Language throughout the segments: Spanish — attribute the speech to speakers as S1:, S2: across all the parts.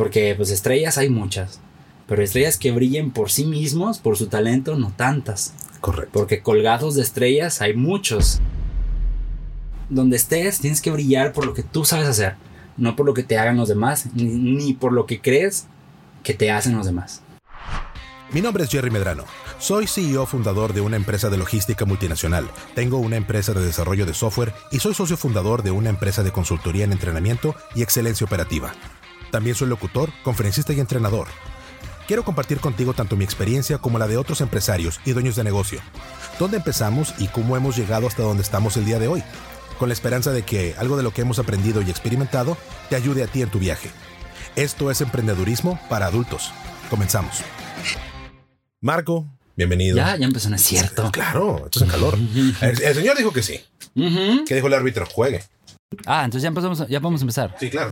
S1: Porque pues estrellas hay muchas. Pero estrellas que brillen por sí mismos, por su talento, no tantas.
S2: Correcto.
S1: Porque colgados de estrellas hay muchos. Donde estés, tienes que brillar por lo que tú sabes hacer. No por lo que te hagan los demás, ni, ni por lo que crees que te hacen los demás.
S2: Mi nombre es Jerry Medrano. Soy CEO fundador de una empresa de logística multinacional. Tengo una empresa de desarrollo de software y soy socio fundador de una empresa de consultoría en entrenamiento y excelencia operativa. También soy locutor, conferencista y entrenador. Quiero compartir contigo tanto mi experiencia como la de otros empresarios y dueños de negocio. Dónde empezamos y cómo hemos llegado hasta donde estamos el día de hoy. Con la esperanza de que algo de lo que hemos aprendido y experimentado te ayude a ti en tu viaje. Esto es emprendedurismo para adultos. Comenzamos. Marco, bienvenido.
S1: Ya, ya empezó, no es cierto.
S2: Claro, esto es en calor. El, el señor dijo que sí. ¿Qué dijo el árbitro? Juegue.
S1: Ah, entonces ya, empezamos, ya podemos empezar.
S2: Sí, claro.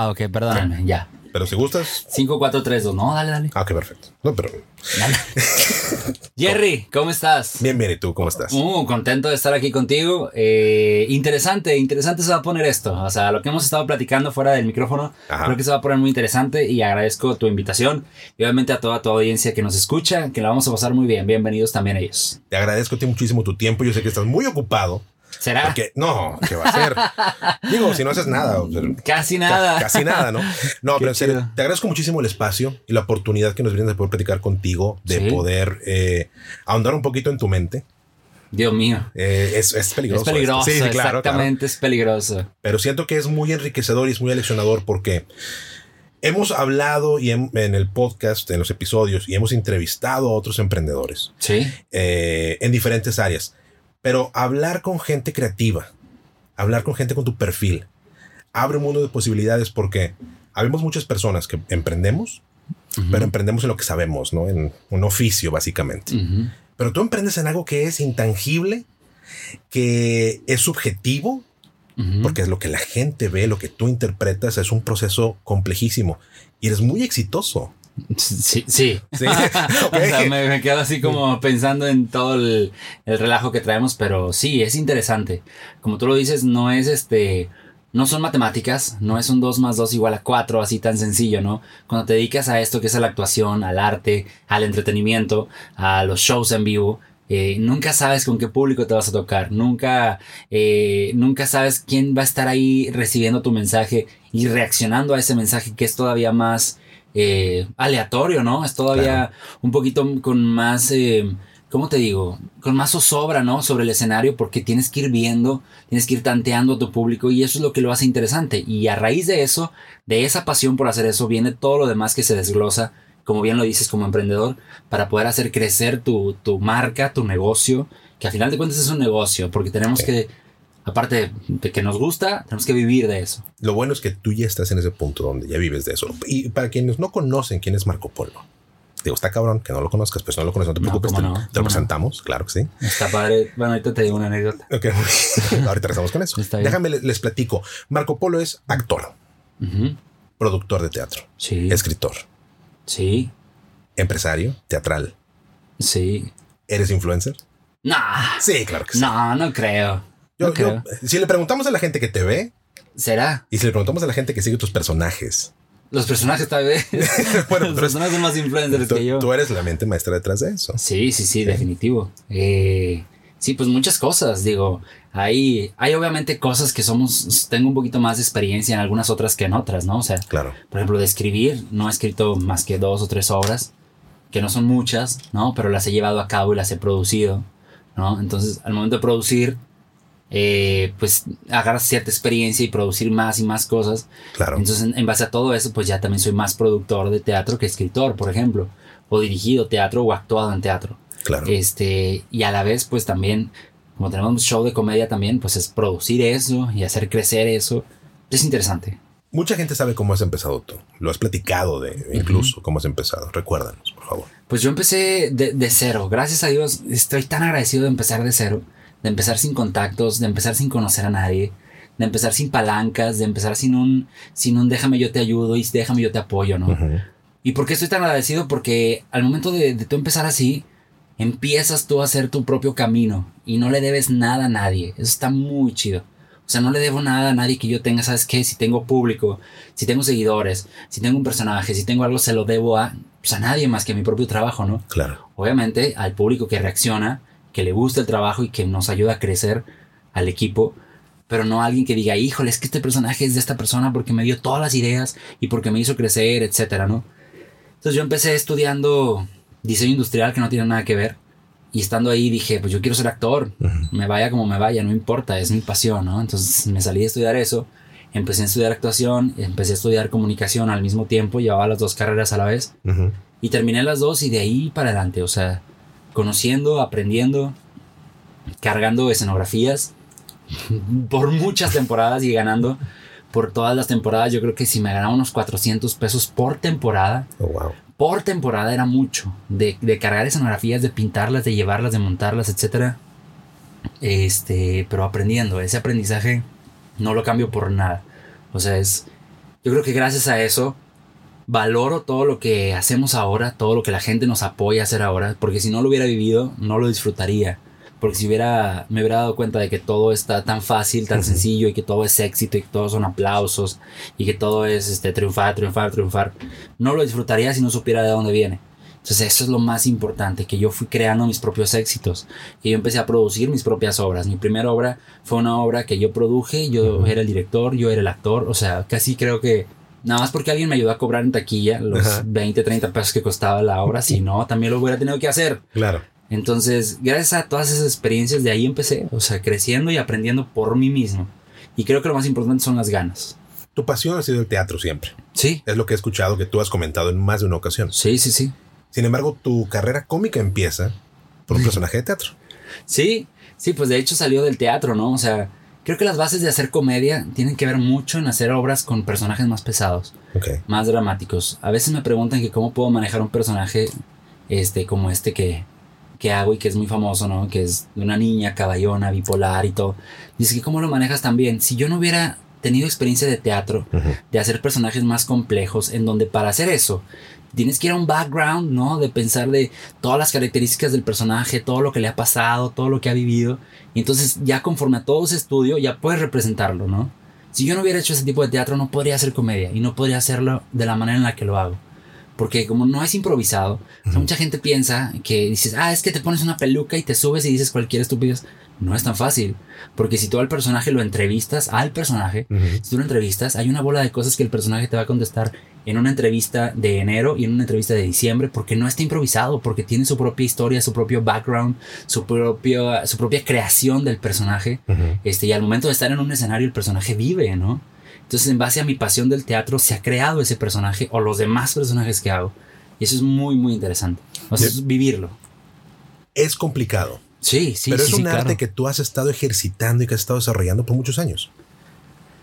S1: Ah, ok, perdóname, ya.
S2: Pero si gustas.
S1: 5, 4, 3, 2. No, dale, dale.
S2: Ah, ok, perfecto. No, pero.
S1: dale. Jerry, ¿cómo estás?
S2: Bien, bien, ¿y tú cómo estás?
S1: Uh, contento de estar aquí contigo. Eh, interesante, interesante se va a poner esto. O sea, lo que hemos estado platicando fuera del micrófono,
S2: Ajá.
S1: creo que se va a poner muy interesante y agradezco tu invitación. Y obviamente a toda tu audiencia que nos escucha, que la vamos a pasar muy bien. Bienvenidos también ellos.
S2: Te agradezco a ti muchísimo tu tiempo. Yo sé que estás muy ocupado.
S1: ¿Será?
S2: Porque, no, ¿qué va a hacer? Digo, si no haces nada. o sea,
S1: Casi
S2: ca-
S1: nada.
S2: Casi nada, ¿no? No,
S1: Qué
S2: pero en serio,
S1: chido.
S2: te agradezco muchísimo el espacio y la oportunidad que nos brindas de poder platicar contigo, de
S1: Sí.
S2: poder eh, ahondar un poquito en tu mente.
S1: Dios mío.
S2: Eh, es, es peligroso.
S1: Es peligroso.
S2: Sí, sí, claro, claro.
S1: exactamente, es peligroso.
S2: pero siento que es muy enriquecedor y es muy aleccionador porque hemos hablado y en, en el podcast, en los episodios, y hemos entrevistado a otros emprendedores
S1: Sí,
S2: eh, en diferentes áreas. Pero hablar con gente creativa, hablar con gente con tu perfil, abre un mundo de posibilidades porque habemos muchas personas que emprendemos, pero emprendemos en lo que sabemos, ¿no? En un oficio, básicamente. Pero tú emprendes en algo que es intangible, que es subjetivo, porque es lo que la gente ve, lo que tú interpretas, es un proceso complejísimo y eres muy exitoso.
S1: Sí, sí.
S2: Sí.
S1: O sea, me, me quedo así como pensando en todo el, el relajo que traemos, pero sí, es interesante. Como tú lo dices, no es este. No son matemáticas, no es un 2 más 2 igual a 4, así tan sencillo, ¿no? Cuando te dedicas a esto que es a la actuación, al arte, al entretenimiento, a los shows en vivo, eh, nunca sabes con qué público te vas a tocar, nunca, eh, nunca sabes quién va a estar ahí recibiendo tu mensaje y reaccionando a ese mensaje que es todavía más eh, aleatorio, ¿no? Es todavía un poquito con más, eh, ¿cómo te digo? Con más zozobra, ¿no? Sobre el escenario porque tienes que ir viendo, tienes que ir tanteando a tu público y eso es lo que lo hace interesante. Y a raíz de eso, de esa pasión por hacer eso, viene todo lo demás que se desglosa, como bien lo dices como emprendedor, para poder hacer crecer tu, tu marca, tu negocio, que a final de cuentas es un negocio, porque tenemos
S2: Sí.
S1: que, aparte de que nos gusta, tenemos que vivir de eso.
S2: Lo bueno es que tú ya estás en ese punto donde ya vives de eso. Y para quienes no conocen quién es Marco Polo, digo, está cabrón que no lo conozcas, pues no lo conoces, no te
S1: No,
S2: preocupes, te,
S1: no,
S2: te lo
S1: no.
S2: presentamos, claro que sí.
S1: Está padre. Bueno, ahorita te digo una anécdota.
S2: Ok, ahorita regresamos con eso. Déjame, les, les platico. Marco Polo es actor, productor de teatro,
S1: Sí.
S2: escritor,
S1: Sí.
S2: empresario, teatral.
S1: Sí.
S2: ¿Eres influencer?
S1: Nah.
S2: Sí, claro que sí.
S1: No, no creo.
S2: Yo-
S1: no
S2: yo- si le preguntamos a la gente que te ve
S1: ¿Será?
S2: y si le preguntamos a la gente que sigue tus personajes,
S1: Los personajes tal vez.
S2: Bueno,
S1: Los personajes son más influencers
S2: tú,
S1: que yo.
S2: tú eres la mente maestra detrás de eso.
S1: Sí, sí, sí, definitivo. Eh, sí, pues muchas cosas, digo. Hay, hay obviamente cosas que somos, tengo un poquito más de experiencia en algunas otras que en otras, ¿no? O sea,
S2: Claro.
S1: por ejemplo, de escribir, no he escrito más que dos o tres obras, que no son muchas, ¿no? Pero las he llevado a cabo y las he producido, ¿no? Entonces, al momento de producir, eh, pues agarras cierta experiencia y producir más y más cosas.
S2: Claro.
S1: Entonces, en, en base a todo eso, pues ya también soy más productor de teatro que escritor, por ejemplo, o dirigido teatro o actuado en teatro.
S2: Claro.
S1: Este, y a la vez, pues también, como tenemos un show de comedia también, pues es producir eso y hacer crecer eso. Es interesante.
S2: Mucha gente sabe cómo has empezado tú. Lo has platicado de incluso cómo has empezado. Recuérdanos, por favor.
S1: Pues yo empecé de, de cero. Gracias a Dios, estoy tan agradecido de empezar de cero. De empezar sin contactos, de empezar sin conocer a nadie, de empezar sin palancas, de empezar sin un, sin un déjame yo te ayudo y déjame yo te apoyo, ¿no? ¿Y por qué estoy tan agradecido? Porque al momento de, de tú empezar así, empiezas tú a hacer tu propio camino y no le debes nada a nadie. Eso está muy chido. O O sea, no le debo nada a nadie que yo tenga, ¿sabes qué? Si tengo público, si tengo seguidores, si tengo un personaje, si tengo algo, se lo debo a, pues a nadie más que a mi propio trabajo, ¿no?
S2: Claro.
S1: Obviamente al público que reacciona, que le gusta el trabajo y que nos ayuda a crecer al equipo, pero no alguien que diga, híjole, es que este personaje es de esta persona porque me dio todas las ideas y porque me hizo crecer, etcétera, ¿no? Entonces yo empecé estudiando diseño industrial que no tiene nada que ver y estando ahí dije, pues yo quiero ser actor, me vaya como me vaya, no importa, es mi pasión, ¿no? Entonces me salí a estudiar eso, empecé a estudiar actuación, empecé a estudiar comunicación al mismo tiempo, llevaba las dos carreras a la vez y terminé las dos y de ahí para adelante, o sea, conociendo, aprendiendo, cargando escenografías por muchas temporadas y ganando por todas las temporadas. Yo creo que si me ganaba unos 400 pesos por temporada,
S2: Oh, wow.
S1: por temporada era mucho. De, de cargar escenografías, de pintarlas, de llevarlas, de montarlas, etc. Este, pero aprendiendo. Ese aprendizaje no lo cambio por nada. O sea, es. Yo creo que gracias a eso valoro todo lo que hacemos ahora, todo lo que la gente nos apoya a hacer ahora, porque si no lo hubiera vivido, no lo disfrutaría. Porque si hubiera, me hubiera dado cuenta de que todo está tan fácil, tan sencillo y que todo es éxito y que todos son aplausos y que todo es este, triunfar, triunfar, triunfar, no lo disfrutaría si no supiera de dónde viene. Entonces eso es lo más importante, que yo fui creando mis propios éxitos, que yo empecé a producir mis propias obras. Mi primera obra fue una obra que yo produje, yo era el director, yo era el actor, o sea, casi creo que nada más porque alguien me ayudó a cobrar en taquilla los
S2: Ajá.
S1: 20, 30 pesos que costaba la obra, si no, también lo hubiera tenido que hacer.
S2: Claro.
S1: Entonces, gracias a todas esas experiencias, de ahí empecé, o sea, creciendo y aprendiendo por mí mismo. Y creo que lo más importante son las ganas.
S2: Tu pasión ha sido el teatro siempre.
S1: Sí,
S2: Es lo que he escuchado que tú has comentado en más de una ocasión.
S1: sí, sí, sí.
S2: Sin embargo, tu carrera cómica empieza por un personaje de teatro.
S1: Sí, sí, pues de hecho salió del teatro, ¿no? O sea, creo que las bases de hacer comedia tienen que ver mucho en hacer obras con personajes más pesados, más dramáticos. A veces me preguntan que cómo puedo manejar un personaje este como este que, que hago y que es muy famoso, ¿no? Que es de una niña caballona, bipolar y todo. Dice que cómo lo manejas también. Si yo no hubiera tenido experiencia de teatro, de hacer personajes más complejos, en donde para hacer eso tienes que ir a un background, ¿no? De pensar de todas las características del personaje, todo lo que le ha pasado, todo lo que ha vivido. Y entonces ya conforme a todo ese estudio ya puedes representarlo, ¿no? Si yo no hubiera hecho ese tipo de teatro no podría hacer comedia y no podría hacerlo de la manera en la que lo hago. Porque como no es improvisado, o sea, mucha gente piensa que dices, ah, es que te pones una peluca y te subes y dices cualquier estupidez. No es tan fácil. Porque si tú al personaje lo entrevistas, al personaje, si tú lo entrevistas, hay una bola de cosas que el personaje te va a contestar en una entrevista de enero y en una entrevista de diciembre, porque no está improvisado, porque tiene su propia historia, su propio background, su, propio, su propia creación del personaje. Este, y al momento de estar en un escenario, el personaje vive, ¿no? Entonces, en base a mi pasión del teatro, se ha creado ese personaje o los demás personajes que hago. Y eso es muy, muy interesante. O sea, es vivirlo.
S2: Es complicado,
S1: Sí, sí,
S2: pero es
S1: sí,
S2: un arte
S1: claro.
S2: que tú has estado ejercitando y que has estado desarrollando por muchos años.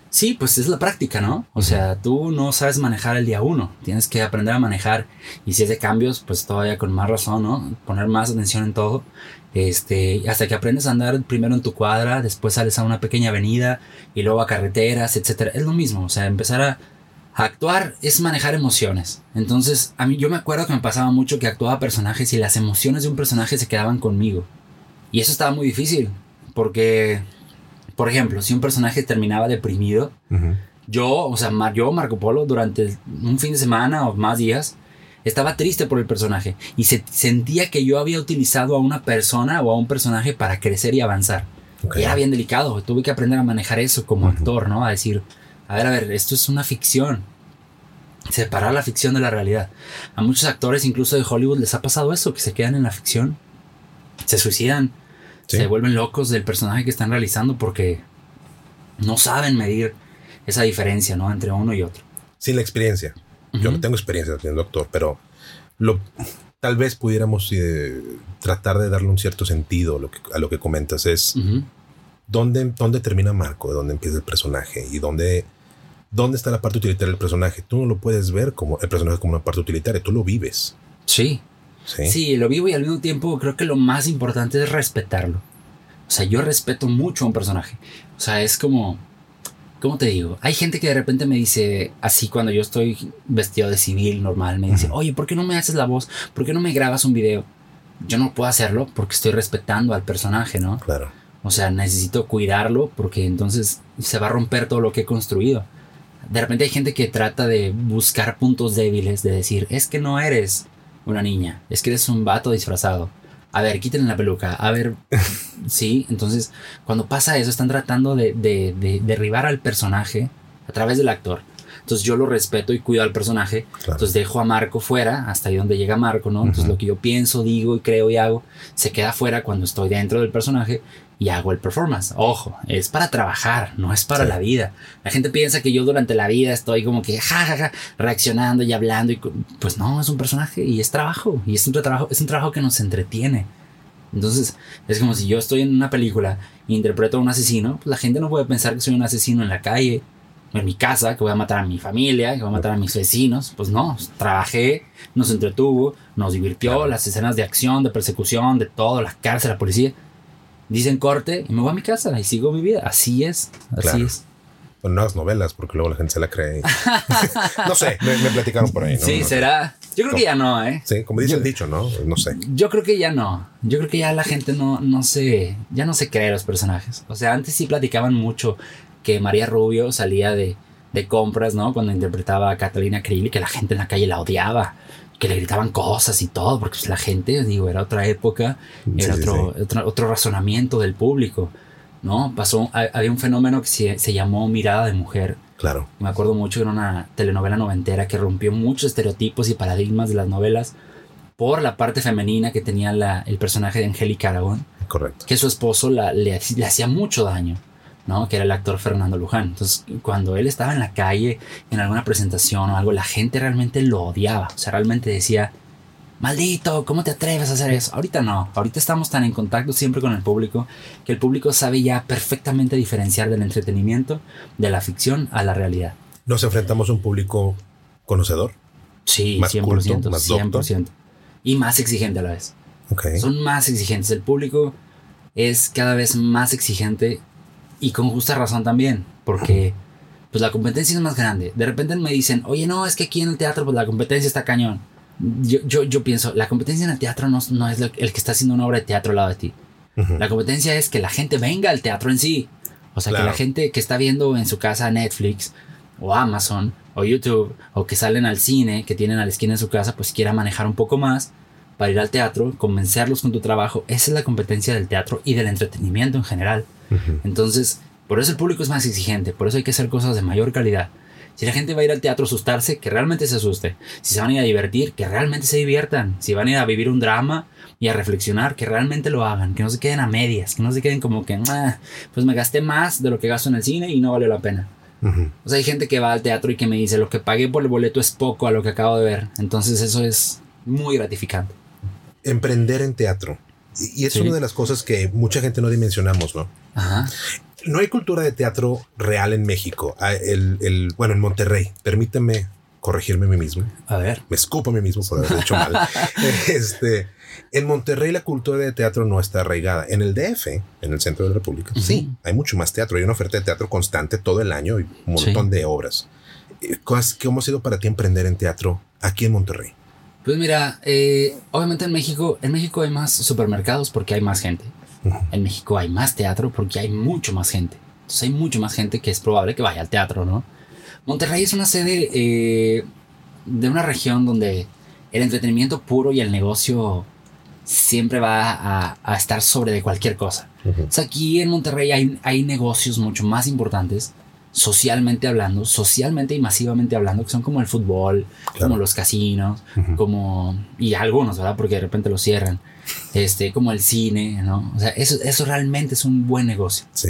S1: Sí, pues es la práctica, ¿no? O sea, tú no sabes manejar el día uno, tienes que aprender a manejar y si es de cambios, pues todavía con más razón, ¿no? Poner más atención en todo. Este, hasta que aprendes a andar primero en tu cuadra, después sales a una pequeña avenida y luego a carreteras, etcétera. Es lo mismo, o sea, empezar a, a actuar es manejar emociones. Entonces, a mí yo me acuerdo que me pasaba mucho que actuaba personajes y las emociones de un personaje se quedaban conmigo. Y eso estaba muy difícil, porque por ejemplo, si un personaje terminaba deprimido, yo, o sea, yo, Marco Polo, durante un fin de semana o más días, estaba triste por el personaje y se sentía que yo había utilizado a una persona o a un personaje para crecer y avanzar. Y era bien delicado, tuve que aprender a manejar eso como
S2: Ujú.
S1: actor, ¿no? A decir, a ver, a ver, esto es una ficción. Separar la ficción de la realidad. A muchos actores, incluso de Hollywood, les ha pasado eso, que se quedan en la ficción, se suicidan,
S2: Sí.
S1: se vuelven locos del personaje que están realizando porque no saben medir esa diferencia, ¿no? Entre uno y otro.
S2: Sin la experiencia. Yo no tengo experiencia siendo doctor, pero lo, tal vez pudiéramos eh, tratar de darle un cierto sentido a lo que, a lo que comentas. Es dónde, dónde termina Marco, de dónde empieza el personaje y dónde, dónde está la parte utilitaria del personaje. Tú no lo puedes ver como el personaje como una parte utilitaria, tú lo vives.
S1: Sí,
S2: Sí.
S1: sí, lo vivo y al mismo tiempo creo que lo más importante es respetarlo. O sea, yo respeto mucho a un personaje. O sea, es como, ¿cómo te digo? Hay gente que de repente me dice, así cuando yo estoy vestido de civil normal, me dice, oye, ¿por qué no me haces la voz? ¿Por qué no me grabas un video? Yo no puedo hacerlo porque estoy respetando al personaje, ¿no?
S2: Claro.
S1: O sea, necesito cuidarlo porque entonces se va a romper todo lo que he construido. De repente hay gente que trata de buscar puntos débiles, de decir, es que no eres una niña, es que eres un vato disfrazado. A ver, quítenle la peluca. A ver, sí. Entonces, cuando pasa eso, están tratando de, de, de derribar al personaje a través del actor. Entonces yo lo respeto y cuido al personaje. Entonces dejo a Marco fuera, hasta ahí donde llega Marco, ¿no? Entonces lo que yo pienso, digo y creo y hago, se queda fuera cuando estoy dentro del personaje y hago el performance. Ojo, es para trabajar, no es para la vida. La gente piensa que yo durante la vida estoy como que ja, reaccionando y hablando y pues no, es un personaje y es trabajo y es un trabajo, es un trabajo que nos entretiene. Entonces, es como si yo estoy en una película e interpreto a un asesino, pues la gente no puede pensar que soy un asesino en la calle, en mi casa, que voy a matar a mi familia, que voy a matar a mis vecinos. Pues no, trabajé, nos entretuvo, nos divirtió, las escenas de acción, de persecución, de todo, la cárcel, la policía dicen corte y me voy a mi casa y sigo mi vida. Así es, así es.
S2: Son nuevas novelas, porque luego la gente se la cree. no sé, me, platicaron por ahí.
S1: Sí, será. Yo creo que ya no, ¿eh?
S2: Sí, como dice el dicho, ¿no? No sé.
S1: Yo creo que ya no. Yo creo que ya la gente no, no se. Ya no se cree los personajes. O sea, antes sí platicaban mucho que María Rubio salía de, de compras, ¿no? Cuando interpretaba a Catalina Krill y que la gente en la calle la odiaba que le gritaban cosas y todo, porque pues, la gente, digo, era otra época, era otro, Otro, razonamiento del público, ¿no? Pasó, había un fenómeno que se, se, llamó mirada de mujer.
S2: Claro.
S1: Me acuerdo mucho que era una telenovela noventera que rompió muchos estereotipos y paradigmas de las novelas por la parte femenina que tenía la, el personaje de Angélica Aragón.
S2: Correcto.
S1: Que su esposo la, le, le hacía mucho daño. ¿No? Que era el actor Fernando Luján. Entonces, cuando él estaba en la calle, en alguna presentación o algo, la gente realmente lo odiaba. O sea, realmente decía, maldito, ¿cómo te atreves a hacer eso? Ahorita no, ahorita estamos tan en contacto siempre con el público que el público sabe ya perfectamente diferenciar del entretenimiento, de la ficción a la realidad.
S2: ¿Nos enfrentamos a un público conocedor?
S1: Sí, más 100%, más 100%. Y más exigente a la vez. Son más exigentes. El público es cada vez más exigente y con justa razón también, porque pues la competencia es más grande. De repente me dicen, oye, no, es que aquí en el teatro pues la competencia está cañón. Yo, yo, yo pienso, la competencia en el teatro no, no es el que está haciendo una obra de teatro al lado de ti. La competencia es que la gente venga al teatro en sí. O sea, que la gente que está viendo en su casa Netflix o Amazon o YouTube o que salen al cine, que tienen a la esquina de su casa, pues quiera manejar un poco más para ir al teatro, convencerlos con tu trabajo. Esa es la competencia del teatro y del entretenimiento en general. Entonces, por eso el público es más exigente, por eso hay que hacer cosas de mayor calidad. Si la gente va a ir al teatro a asustarse, que realmente se asuste. Si se van a ir a divertir, que realmente se diviertan. Si van a ir a vivir un drama y a reflexionar, que realmente lo hagan. Que no se queden a medias, que no se queden como que, ah, pues me gasté más de lo que gasto en el cine y no valió la pena. O sea, hay gente que va al teatro y que me dice, lo que pagué por el boleto es poco a lo que acabo de ver. Entonces eso es muy gratificante.
S2: Emprender en teatro. Y es una de las cosas que mucha gente no dimensionamos, ¿no? Ajá. No hay cultura de teatro real en México. Ah, el, bueno, en Monterrey. Permíteme corregirme a mí mismo.
S1: A ver.
S2: Me escupo a mí mismo por haber hecho mal. este, en Monterrey la cultura de teatro no está arraigada. En el DF, en el centro de la República, sí, hay mucho más teatro. Hay una oferta de teatro constante todo el año y un montón de obras. Eh, ¿Cómo ha sido para ti emprender en teatro aquí en Monterrey?
S1: Pues mira, eh, obviamente en México, en México hay más supermercados porque hay más gente. En México hay más teatro porque hay mucho más gente. Entonces hay mucho más gente que es probable que vaya al teatro, ¿no? Monterrey es una sede eh, de una región donde el entretenimiento puro y el negocio siempre va a, estar sobre de cualquier cosa. o sea, aquí en Monterrey hay, hay negocios mucho más importantes socialmente hablando, socialmente y masivamente hablando, que son como el fútbol, como los casinos, como y algunos, ¿verdad? Porque de repente lo cierran este, como el cine, ¿no? O sea, eso, eso realmente es un buen negocio.
S2: Sí.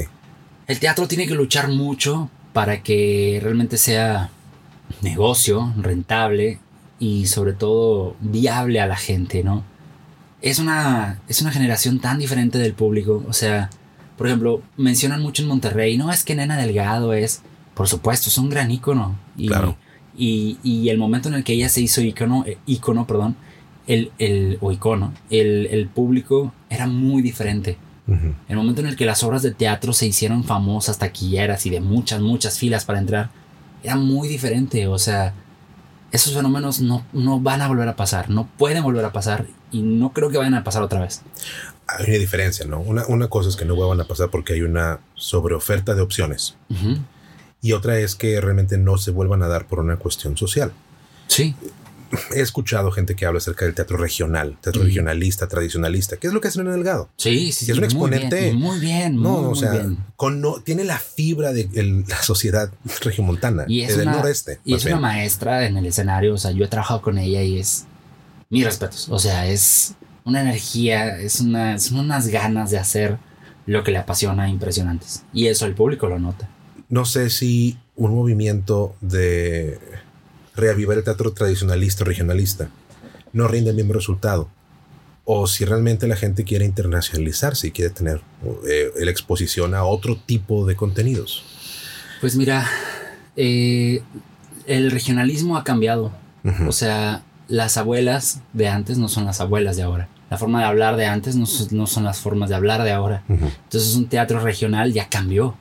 S1: El teatro tiene que luchar mucho para que realmente sea negocio, rentable y sobre todo viable a la gente, ¿no? Es una, es una generación tan diferente del público, o sea, por ejemplo, mencionan mucho en Monterrey, no es que Nena Delgado es, por supuesto, es un gran ícono. Y, claro. y, y, el momento en el que ella se hizo ícono, eh, ícono perdón, el, el, o icono, el, el público era muy diferente. El momento en el que las obras de teatro se hicieron famosas, taquilleras y de muchas, muchas filas para entrar, era muy diferente. O sea, esos fenómenos no, no van a volver a pasar, no pueden volver a pasar. y no creo que vayan a pasar otra vez.
S2: Hay una diferencia, ¿no? Una, una cosa es que no vuelvan a pasar porque hay una sobreoferta de opciones.
S1: Ujú.
S2: Y otra es que realmente no se vuelvan a dar por una cuestión social.
S1: Sí,
S2: He escuchado gente que habla acerca del teatro regional, teatro regionalista, tradicionalista, que es lo que hacen en Delgado.
S1: sí, sí.
S2: Y es un
S1: sí, muy
S2: exponente-
S1: bien, Muy bien,
S2: No,
S1: muy,
S2: o sea, con no, tiene la fibra de el- la sociedad regiomontana,
S1: Y es
S2: del
S1: una,
S2: noreste.
S1: Y es una
S2: bien.
S1: maestra en el escenario. O sea, yo he trabajado con ella y es mis respetos. O sea, es una energía, es una, son unas ganas de hacer lo que le apasiona impresionantes. Y eso el público lo nota.
S2: no sé si un movimiento de reavivar el teatro tradicionalista o regionalista no rinde el mismo resultado. O si realmente la gente quiere internacionalizarse y quiere tener eh, la exposición a otro tipo de contenidos.
S1: Pues mira, eh, el regionalismo ha cambiado. O sea, las abuelas de antes no son las abuelas de ahora. La forma de hablar de antes no, son- no son las formas de hablar de ahora.
S2: Ujú.
S1: Entonces un teatro regional ya cambió.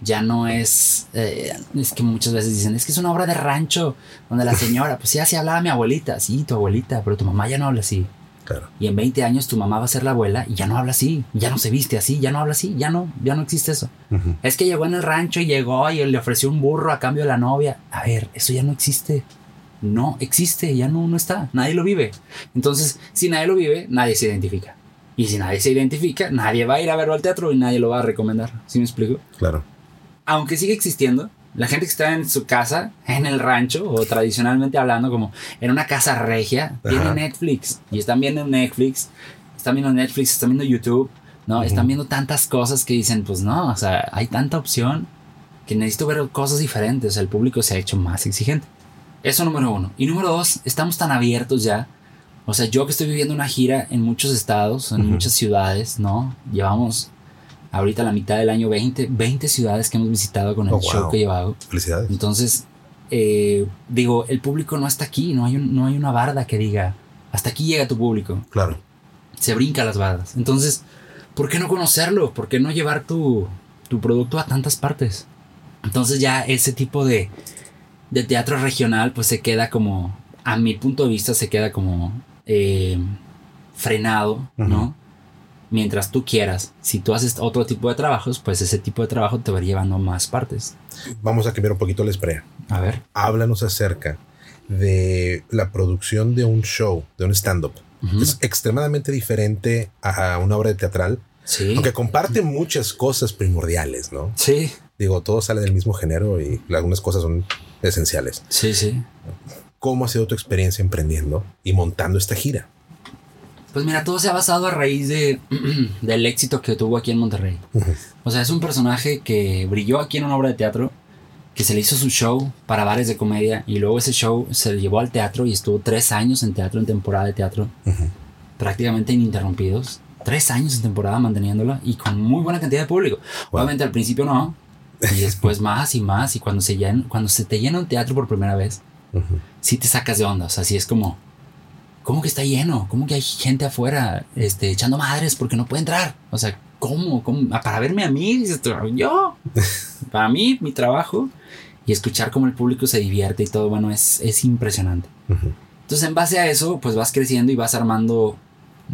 S1: Ya no es... eh, es que muchas veces dicen, es que es una obra de rancho donde la señora, pues sí, así hablaba mi abuelita, sí, tu abuelita, pero tu mamá ya no habla así.
S2: Claro.
S1: Y en 20 años tu mamá va a ser la abuela y ya no habla así, ya no se viste así, ya no habla así, ya no, ya no existe eso. Es que llegó en el rancho y llegó y le ofreció un burro a cambio de la novia. A ver, eso ya no existe. No existe, ya no, no está. Nadie lo vive. Entonces, si nadie lo vive, nadie se identifica. Y si nadie se identifica, nadie va a ir a verlo al teatro y nadie lo va a recomendar. ¿Sí me explico?
S2: Claro.
S1: Aunque sigue existiendo, la gente que está en su casa, en el rancho, o tradicionalmente hablando, como en una casa regia, tiene
S2: Ajá.
S1: Netflix. Y están viendo Netflix, están viendo Netflix, están viendo YouTube, ¿no?
S2: Ujú.
S1: Están viendo tantas cosas que dicen, pues no, o sea, hay tanta opción que necesito ver cosas diferentes. El público se ha hecho más exigente. Eso número uno. Y número dos, estamos tan abiertos ya. O sea, yo que estoy viviendo una gira en muchos estados, en muchas ciudades, ¿no? Llevamos ahorita la mitad del año 20, 20 ciudades que hemos visitado con el
S2: Oh,
S1: show
S2: wow.
S1: que he llevado.
S2: Felicidades.
S1: Entonces, eh, digo, el público no está aquí, no hay, un- no hay una barda que diga, hasta aquí llega tu público,
S2: Claro.
S1: se brinca las bardas. Entonces, ¿por qué no conocerlo? ¿Por qué no llevar tu, tu producto a tantas partes? Entonces ya ese tipo de, de teatro regional pues se queda como, a mi punto de vista, se queda como eh, frenado, ¿no? Mientras tú quieras. Si tú haces otro tipo de trabajos, pues ese tipo de trabajo te va llevando más partes.
S2: Vamos a cambiar un poquito la esprea.
S1: A ver.
S2: Háblanos acerca de la producción de un show, de un stand-up. Es extremadamente diferente a una obra de teatral,
S1: Sí.
S2: aunque comparte muchas cosas primordiales, ¿no?
S1: Sí,
S2: Digo, todo sale del mismo género y algunas cosas son esenciales.
S1: sí, sí.
S2: ¿Cómo ha sido tu experiencia emprendiendo y montando esta gira?
S1: Pues mira, todo se ha basado a raíz de, del éxito que tuvo aquí en Monterrey.
S2: Ujú.
S1: O sea, es un personaje que brilló aquí en una obra de teatro, que se le hizo su show para bares de comedia y luego ese show se le llevó al teatro y estuvo tres años en teatro, en temporada de teatro,
S2: Ujú.
S1: prácticamente ininterrumpidos. Tres años en temporada manteniéndola y con muy buena cantidad de público.
S2: Wow.
S1: Obviamente al principio no, y después más y más. Y cuando se, llena, cuando se te llena un teatro por primera vez,
S2: Ujú.
S1: sí te sacas de onda. O sea, sí es como, ¿cómo que está lleno? ¿Cómo que hay gente afuera este, echando madres porque no puede entrar? O sea, ¿cómo? ¿Cómo? Ah, Para verme a mí, yo. Para mí, mi trabajo. Y escuchar cómo el público se divierte y todo, bueno, es, es impresionante.
S2: Ujú.
S1: Entonces, en base a eso, pues vas creciendo y vas armando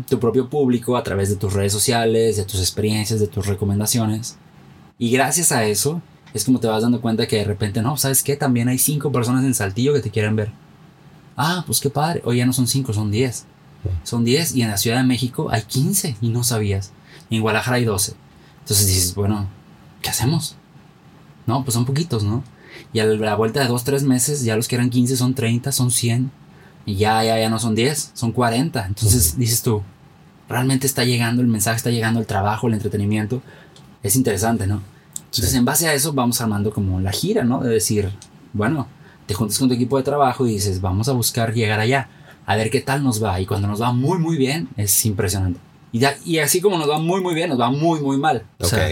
S1: tu propio público a través de tus redes sociales, de tus experiencias, de tus recomendaciones. Y gracias a eso, es como te vas dando cuenta que de repente, no, ¿sabes qué? También hay cinco personas en Saltillo que te quieren ver. Ah, pues qué padre. Hoy ya no son cinco, son diez. Son diez y en la Ciudad de México hay 15 y no sabías. Y en Guadalajara hay 12. Entonces dices, bueno, ¿qué hacemos? No, pues son poquitos, ¿no? Y a la vuelta de dos, tres meses, ya los que eran 15 son 30, son 100. Y ya, ya, ya no son 10, son 40. Entonces dices tú, realmente está llegando el mensaje, está llegando el trabajo, el entretenimiento. Es interesante, ¿no? Entonces, en base a eso, vamos armando como la gira, ¿no? De decir, bueno, te juntas con tu equipo de trabajo y dices, vamos a buscar llegar allá, a ver qué tal nos va. Y cuando nos va muy, muy bien, es impresionante. Y, ya- y así como nos va muy, muy bien, nos va muy, muy mal. O sea,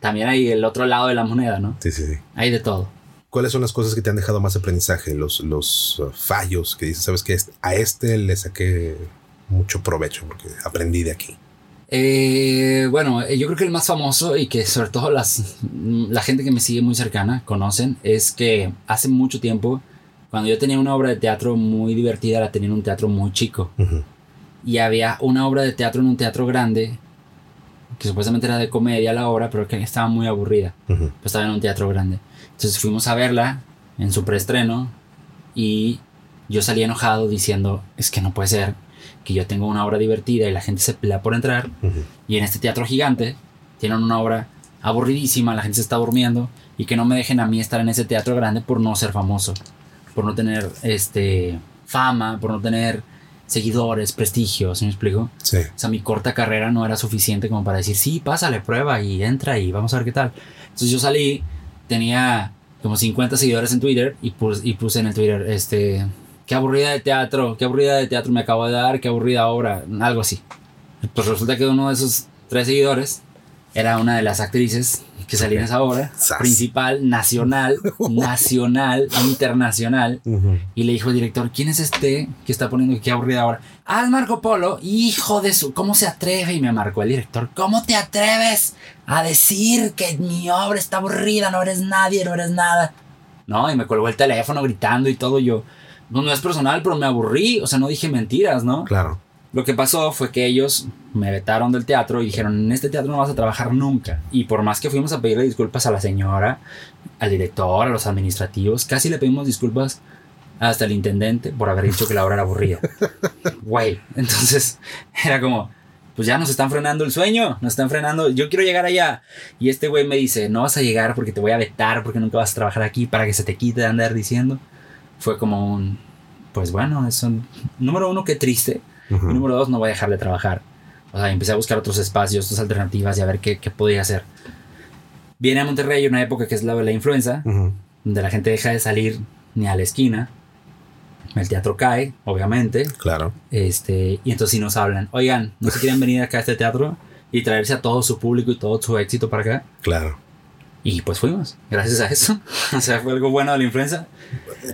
S1: también hay el otro lado de la moneda, ¿no?
S2: Sí, sí, sí.
S1: Hay de todo.
S2: ¿Cuáles son las cosas que te han dejado más aprendizaje? Los, los uh, fallos que dices, sabes que a este le saqué mucho provecho porque aprendí de aquí.
S1: Eh, bueno, eh, yo creo que el más famoso y que sobre todo las, la gente que me sigue muy cercana conocen es que hace mucho tiempo, cuando yo tenía una obra de teatro muy divertida, la tenía en un teatro muy chico.
S2: Ujú.
S1: y había una obra de teatro en un teatro grande que supuestamente era de comedia la obra, pero que estaba muy aburrida.
S2: Ujú.
S1: Pues estaba en un teatro grande. Entonces fuimos a verla en su preestreno y yo salí enojado diciendo, es que no puede ser que yo tengo una obra divertida y la gente se pelea por entrar y en este teatro gigante tienen una obra aburridísima, la gente se está durmiendo y que no me dejen a mí estar en ese teatro grande por no ser famoso, por no tener este fama, por no tener seguidores, prestigio, ¿sí me explico?
S2: Sí.
S1: O sea, mi corta carrera no era suficiente como para decir, sí, pásale, prueba y entra y vamos a ver qué tal. Entonces yo salí, tenía como 50 seguidores en Twitter y, pus- y puse en el Twitter, este, qué aburrida de teatro, qué aburrida de teatro me acabo de dar, qué aburrida obra, algo así. Pues resulta que uno de esos tres seguidores era una de las actrices que salía en esa obra,
S2: Sas.
S1: principal, nacional, nacional, internacional.
S2: Ujú.
S1: Y le dijo el director, ¿quién es este que está poniendo qué aburrida ahora? Ah, es Marco Polo, hijo de su... ¿Cómo se atreve? Y me marcó el director, ¿cómo te atreves a decir que mi obra está aburrida? No eres nadie, no eres nada. No, y me colgó el teléfono gritando y todo. Yo, no, no es personal, pero me aburrí. O sea, no dije mentiras, ¿no?
S2: Claro.
S1: Lo que pasó fue que ellos me vetaron del teatro y dijeron, en este teatro no vas a trabajar nunca. Y por más que fuimos a pedirle disculpas a la señora, al director, a los administrativos, casi le pedimos disculpas hasta el intendente por haber dicho que la obra era aburrida. Güey, entonces era como, pues ya nos están frenando el sueño, nos están frenando, yo quiero llegar allá. Y este güey me dice, no vas a llegar porque te voy a vetar, porque nunca vas a trabajar aquí, para que se te quite de andar diciendo. Fue como un, pues bueno, eso, número uno, qué triste. Y número dos, no voy a dejar de trabajar. O sea, empecé a buscar otros espacios, otras alternativas y a ver qué, qué podía hacer. Viene a Monterrey una época que es la de la influenza,
S2: Ujú.
S1: donde la gente deja de salir ni a la esquina. El teatro cae, obviamente.
S2: Claro.
S1: Este, y entonces sí nos hablan, oigan, ¿no se quieren venir acá a este teatro? Y traerse a todo su público y todo su éxito para acá.
S2: Claro.
S1: Y pues fuimos, gracias a eso. o sea, fue algo bueno de la influenza.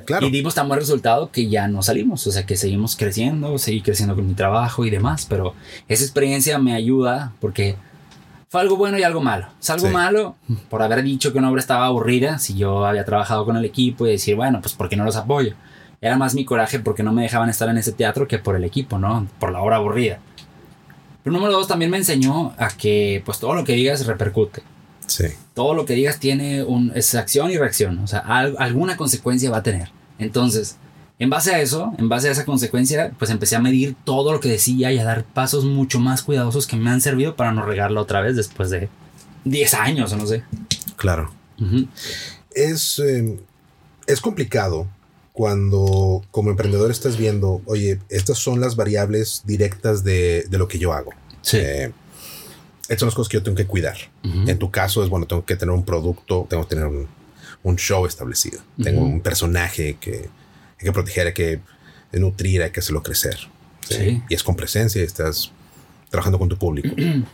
S2: Claro.
S1: Y dimos tan buen resultado que ya no salimos. O sea, que seguimos creciendo, seguí creciendo con mi trabajo y demás. Pero esa experiencia me ayuda porque fue algo bueno y algo malo. Es algo
S2: Sí.
S1: malo por haber dicho que una obra estaba aburrida. Si yo había trabajado con el equipo y decir, bueno, pues ¿por qué no los apoyo? Era más mi coraje porque no me dejaban estar en ese teatro que por el equipo, ¿no? Por la obra aburrida. Pero número dos también me enseñó a que pues todo lo que digas repercute
S2: Sí.
S1: todo lo que digas tiene un, es acción y reacción, o sea, al- alguna consecuencia va a tener. Entonces, en base a eso, en base a esa consecuencia, pues empecé a medir todo lo que decía y a dar pasos mucho más cuidadosos que me han servido para no regarla otra vez después de 10 años o no sé.
S2: Claro. Es, eh, es complicado cuando como emprendedor estás viendo, oye, estas son las variables directas de, de lo que yo hago.
S1: Sí.
S2: Eh, estas son las cosas que yo tengo que cuidar.
S1: Ujú.
S2: En tu caso es, bueno, tengo que tener un producto, tengo que tener un, un show establecido. Tengo un personaje que hay que proteger, hay que nutrir, hay que hacerlo crecer. ¿sí?
S1: Sí.
S2: Y es con presencia, estás trabajando con tu público.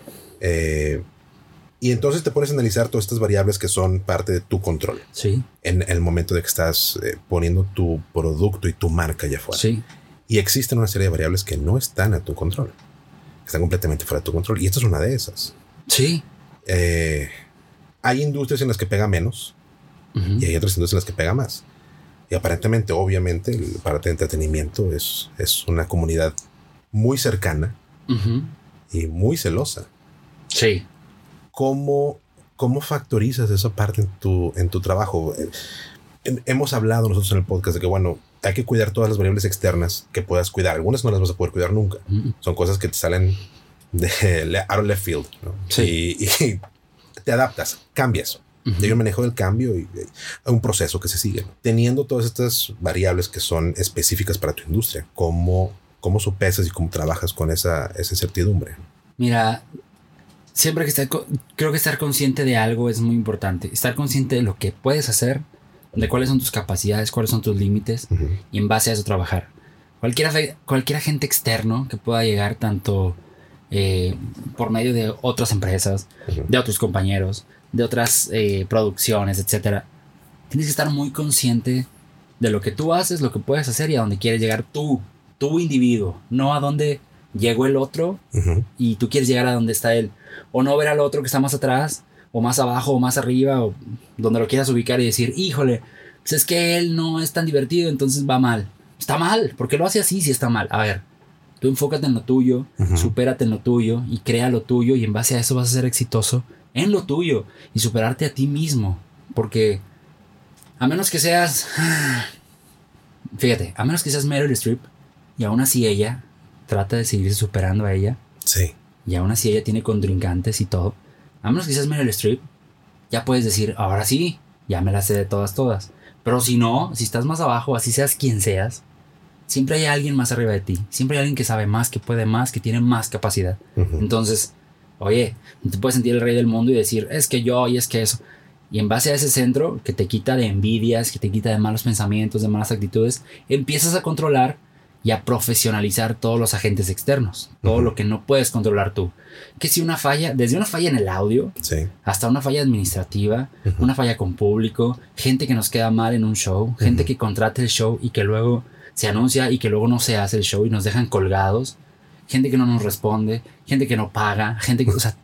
S2: Eh, y entonces te pones a analizar todas estas variables que son parte de tu control
S1: Sí,
S2: en el momento de que estás eh, poniendo tu producto y tu marca allá afuera.
S1: sí,
S2: Y existen una serie de variables que no están a tu control, están completamente fuera de tu control. Y esta es una de esas.
S1: sí.
S2: Eh, hay industrias en las que pega menos y hay otras industrias en las que pega más. Y aparentemente, obviamente, el parte de entretenimiento es, es una comunidad muy cercana y muy celosa.
S1: Sí,
S2: ¿Cómo, cómo factorizas esa parte en tu, en tu trabajo? Eh, hem- Hemos hablado nosotros en el podcast de que, bueno, hay que cuidar todas las variables externas que puedas cuidar. Algunas no las vas a poder cuidar nunca.
S1: Ujú.
S2: Son cosas que te salen de out of left field. ¿no?
S1: Sí.
S2: Y, y te adaptas, cambias.
S1: Ujú.
S2: Y hay un manejo del cambio y un proceso que se sigue. ¿no? Teniendo todas estas variables que son específicas para tu industria, ¿cómo, cómo sopesas y cómo trabajas con esa, esa incertidumbre?
S1: Mira, siempre que estar, creo que estar consciente de algo es muy importante. Estar consciente de lo que puedes hacer, de cuáles son tus capacidades, cuáles son tus límites y en base a eso trabajar. Cualquier, cualquier agente externo que pueda llegar tanto eh, por medio de otras empresas, de otros compañeros, de otras eh, producciones, etcétera, tienes que estar muy consciente de lo que tú haces, lo que puedes hacer y a dónde quieres llegar tú, tu individuo, no a dónde llegó el otro y tú quieres llegar a donde está él. O no ver al otro que está más atrás, o más abajo, o más arriba, o donde lo quieras ubicar y decir, híjole, pues es que él no es tan divertido, entonces va mal. Está mal, ¿por qué lo hace así si está mal? A ver, Tú enfócate en lo tuyo, supérate en lo tuyo y crea lo tuyo y en base a eso vas a ser exitoso en lo tuyo y superarte a ti mismo. Porque a menos que seas... Fíjate, a menos que seas Meryl Streep y aún así ella trata de seguir superando a ella.
S2: Sí.
S1: Y aún así ella tiene contrincantes y todo. A menos que seas Meryl Streep, ya puedes decir, ahora sí, ya me la sé de todas, todas. Pero si no, si estás más abajo, así seas quien seas, siempre hay alguien más arriba de ti. Siempre hay alguien que sabe más, que puede más, que tiene más capacidad. Entonces, oye, te puedes sentir el rey del mundo y decir, es que yo y es que eso. Y en base a ese centro que te quita de envidias, que te quita de malos pensamientos, de malas actitudes, empiezas a controlar y a profesionalizar todos los agentes externos, todo lo que no puedes controlar tú. Que si una falla, desde una falla en el audio hasta una falla administrativa, una falla con público, gente que nos queda mal en un show, gente que contrata el show y que luego se anuncia y que luego no se hace el show y nos dejan colgados, gente que no nos responde, gente que no paga, gente que, o sea,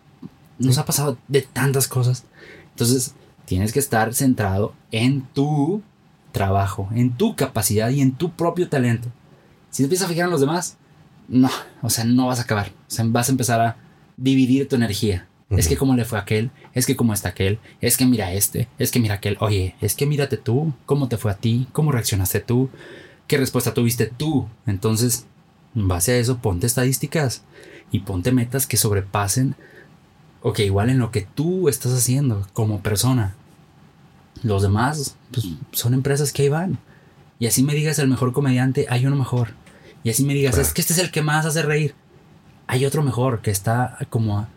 S1: nos ha pasado de tantas cosas. Entonces, tienes que estar centrado en tu trabajo, en tu capacidad y en tu propio talento. Si te empiezas a fijar en los demás, no, o sea, no vas a acabar. O sea, vas a empezar a dividir tu energía. Es que cómo le fue a aquel, es que cómo está aquel, es que mira este, es que mira aquel, oye, es que mírate tú, cómo te fue a ti, cómo reaccionaste tú, qué respuesta tuviste tú. Entonces, en base a eso, ponte estadísticas y ponte metas que sobrepasen o que igualen lo que tú estás haciendo como persona. Los demás pues, son empresas que ahí van. Y así me digas el mejor comediante, hay uno mejor. Y así me digas, es que este es el que más hace reír. Hay otro mejor que está como a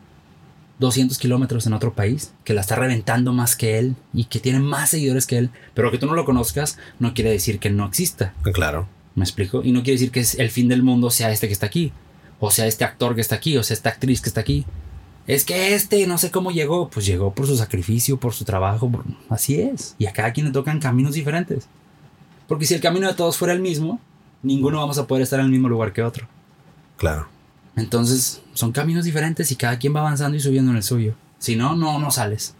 S1: 200 kilómetros en otro país, que la está reventando más que él y que tiene más seguidores que él. Pero que tú no lo conozcas no quiere decir que no exista.
S2: Claro.
S1: ¿Me explico? Y no quiere decir que es el fin del mundo sea este que está aquí. O sea este actor que está aquí. O sea esta actriz que está aquí. Es que este no sé cómo llegó. Pues llegó por su sacrificio, por su trabajo. Así es. Y a cada quien le tocan caminos diferentes. Porque si el camino de todos fuera el mismo, ninguno vamos a poder estar en el mismo lugar que otro.
S2: Claro.
S1: Entonces, son caminos diferentes y cada quien va avanzando y subiendo en el suyo. Si no, no, no sales.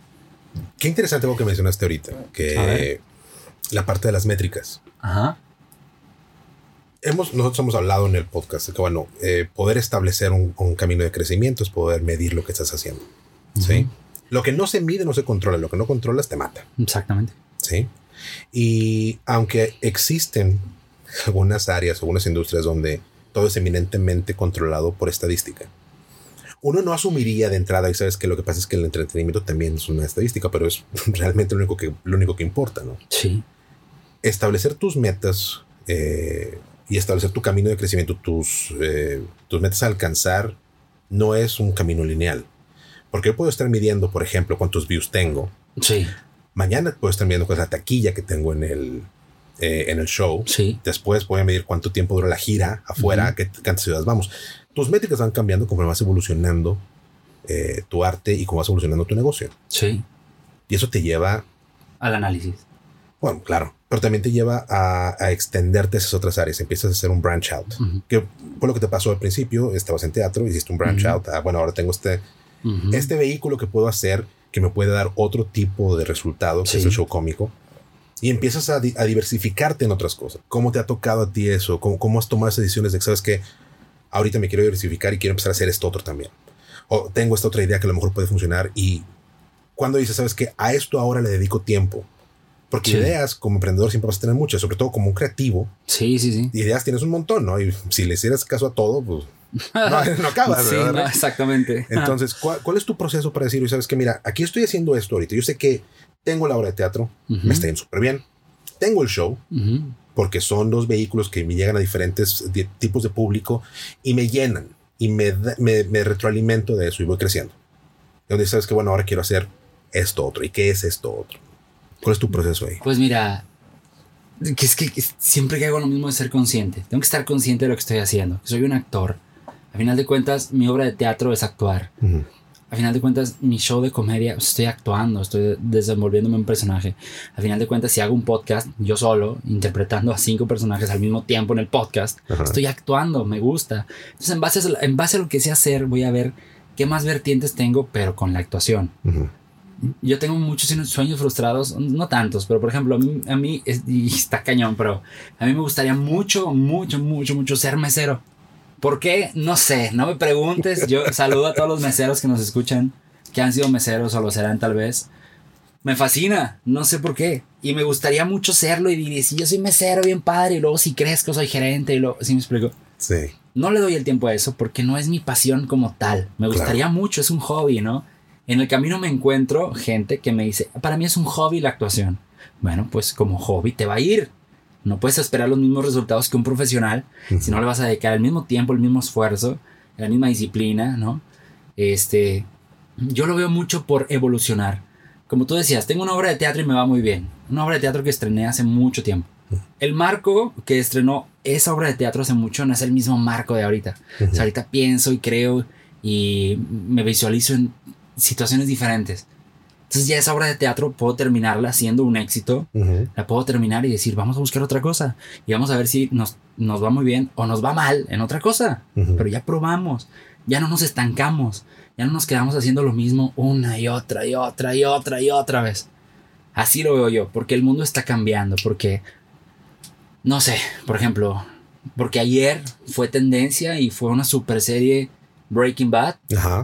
S2: Qué interesante lo que mencionaste ahorita, que la parte de las métricas. Ajá. Hemos, nosotros hemos hablado en el podcast que, bueno, eh, poder establecer un, camino de crecimiento es poder medir lo que estás haciendo. ¿Sí? Lo que no se mide no se controla, lo que no controlas te mata.
S1: Exactamente.
S2: Sí. Y aunque existen algunas áreas, algunas industrias donde todo es eminentemente controlado por estadística, uno no asumiría de entrada, y sabes que lo que pasa es que el entretenimiento también es una estadística, pero es realmente lo único que, lo único que importa, ¿no?
S1: Sí.
S2: Establecer tus metas eh, y establecer tu camino de crecimiento, tus, eh, tus metas a alcanzar, no es un camino lineal. Porque yo puedo estar midiendo, por ejemplo, cuántos views tengo.
S1: Sí.
S2: Mañana puedo estar midiendo cuál es la taquilla que tengo en el, eh, en el show.
S1: Sí.
S2: Después voy a medir cuánto tiempo dura la gira afuera, qué cuántas ciudades vamos. Tus métricas van cambiando conforme vas evolucionando eh, tu arte y cómo vas evolucionando tu negocio.
S1: Sí.
S2: Y eso te lleva
S1: al análisis.
S2: Bueno, claro, pero también te lleva a, extenderte a esas otras áreas. Empiezas a hacer un branch out, que fue lo que te pasó al principio. Estabas en teatro, hiciste un branch out. Ah, bueno, ahora tengo este, este vehículo que puedo hacer que me puede dar otro tipo de resultado, que es el show cómico. Y empiezas a, diversificarte en otras cosas. ¿Cómo te ha tocado a ti eso? ¿Cómo, ¿Cómo, has tomado esas decisiones de que sabes que ahorita me quiero diversificar y quiero empezar a hacer esto otro también? O tengo esta otra idea que a lo mejor puede funcionar y cuando dices, sabes que a esto ahora le dedico tiempo. Porque ideas como emprendedor siempre vas a tener muchas, sobre todo como un creativo.
S1: Sí, sí, sí.
S2: Ideas tienes un montón, ¿no? Y si le hicieras caso a todo, pues no, acabas.
S1: sí, exactamente.
S2: Entonces, ¿cuál, es tu proceso para decir, sabes que mira, aquí estoy haciendo esto ahorita? Yo sé que tengo la obra de teatro, me está yendo súper bien. Tengo el show, porque son dos vehículos que me llegan a diferentes tipos de público y me llenan y me, me, retroalimento de eso y voy creciendo. Y donde sabes que, bueno, ahora quiero hacer esto otro. ¿Y qué es esto otro? ¿Cuál es tu proceso ahí?
S1: Pues mira, que es que siempre que hago lo mismo de ser consciente. Tengo que estar consciente de lo que estoy haciendo. Soy un actor a final de cuentas, mi obra de teatro es actuar. A final de cuentas, mi show de comedia, estoy actuando, estoy desenvolviéndome un personaje. A final de cuentas, si hago un podcast, yo solo, interpretando a cinco personajes al mismo tiempo en el podcast, estoy actuando, me gusta. Entonces, en base, a, en base a lo que sé hacer, voy a ver qué más vertientes tengo, pero con la actuación. Yo tengo muchos sueños frustrados, no tantos, pero por ejemplo, a mí, a mí y está cañón, pero a mí me gustaría mucho, mucho, mucho, mucho ser mesero ¿Por qué? No sé, no me preguntes. Yo saludo a todos los meseros que nos escuchan, que han sido meseros o lo serán tal vez. Me fascina, no sé por qué. Y me gustaría mucho serlo y diría, si yo soy mesero bien padre y luego si crezco soy gerente y luego, ¿sí me explico?
S2: Sí.
S1: No le doy el tiempo a eso porque no es mi pasión como tal. Me gustaría mucho, es un hobby, ¿no? En el camino me encuentro gente que me dice, para mí es un hobby la actuación. Bueno, pues como hobby te va a ir. No puedes esperar los mismos resultados que un profesional si no le vas a dedicar el mismo tiempo, el mismo esfuerzo, la misma disciplina, ¿no? Este, yo lo veo mucho por evolucionar. Como tú decías, tengo una obra de teatro y me va muy bien. Una obra de teatro que estrené hace mucho tiempo. El marco que estrenó esa obra de teatro hace mucho no es el mismo marco de ahorita. O sea, ahorita pienso y creo y me visualizo en situaciones diferentes. Entonces ya esa obra de teatro puedo terminarla siendo un éxito. La puedo terminar y decir, vamos a buscar otra cosa. Y vamos a ver si nos, nos va muy bien o nos va mal en otra cosa. Pero ya probamos. Ya no nos estancamos. Ya no nos quedamos haciendo lo mismo una y otra y otra y otra y otra vez. Así lo veo yo. Porque el mundo está cambiando. Porque, no sé, por ejemplo, porque ayer fue tendencia y fue una super serie Breaking Bad.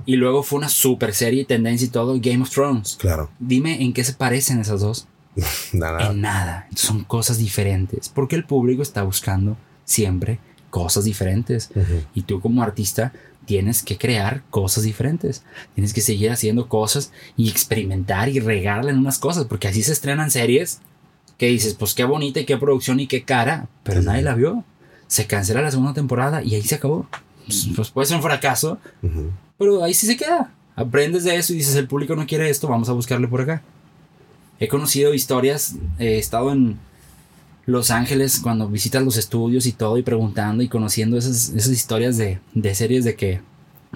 S1: Y luego fue una super serie, tendencia y todo, Game of Thrones.
S2: Claro.
S1: Dime en qué se parecen esas dos.
S2: nada.
S1: En nada. Son cosas diferentes. Porque el público está buscando siempre cosas diferentes. Y tú como artista tienes que crear cosas diferentes. Tienes que seguir haciendo cosas y experimentar y regarle en unas cosas. Porque así se estrenan series que dices, pues qué bonita y qué producción y qué cara. Pero nadie la vio. Se cancela la segunda temporada y ahí se acabó. Pues, pues, puede ser un fracaso, pero ahí sí se queda. Aprendes de eso y dices, el público no quiere esto, vamos a buscarle por acá. He conocido historias, he estado en Los Ángeles cuando visitas los estudios y todo y preguntando y conociendo esas, esas historias de, de, series de que,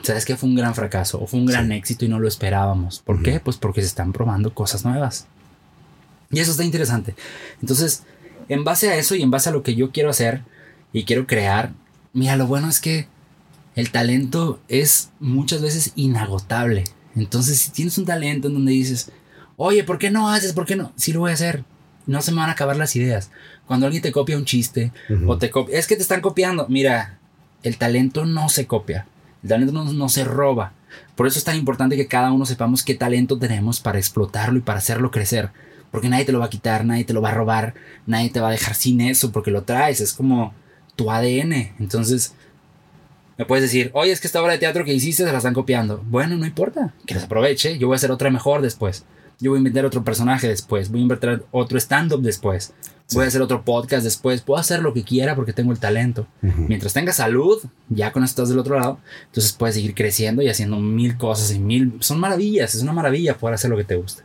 S1: ¿sabes que Fue un gran fracaso o fue un gran éxito y no lo esperábamos. ¿Por qué? Pues porque se están probando cosas nuevas. Y eso está interesante. Entonces, en base a eso y en base a lo que yo quiero hacer y quiero crear, mira, lo bueno es que el talento es muchas veces inagotable. Entonces, si tienes un talento en donde dices, oye, ¿por qué no haces? ¿Por qué no? Sí lo voy a hacer. No se me van a acabar las ideas. Cuando alguien te copia un chiste o te copia, es que te están copiando. Mira, el talento no se copia. El talento no, no se roba. Por eso es tan importante que cada uno sepamos qué talento tenemos para explotarlo y para hacerlo crecer. Porque nadie te lo va a quitar, nadie te lo va a robar, nadie te va a dejar sin eso porque lo traes. Es como tu ADN. Entonces, me puedes decir, oye, es que esta obra de teatro que hiciste se la están copiando. Bueno, no importa, que les aproveche. Yo voy a hacer otra mejor después. Yo voy a inventar otro personaje después. Voy a inventar otro stand-up después. Voy a hacer otro podcast después. Puedo hacer lo que quiera porque tengo el talento. Mientras tenga salud, ya con estás del otro lado, entonces puedes seguir creciendo y haciendo mil cosas y mil. Son maravillas, es una maravilla poder hacer lo que te guste.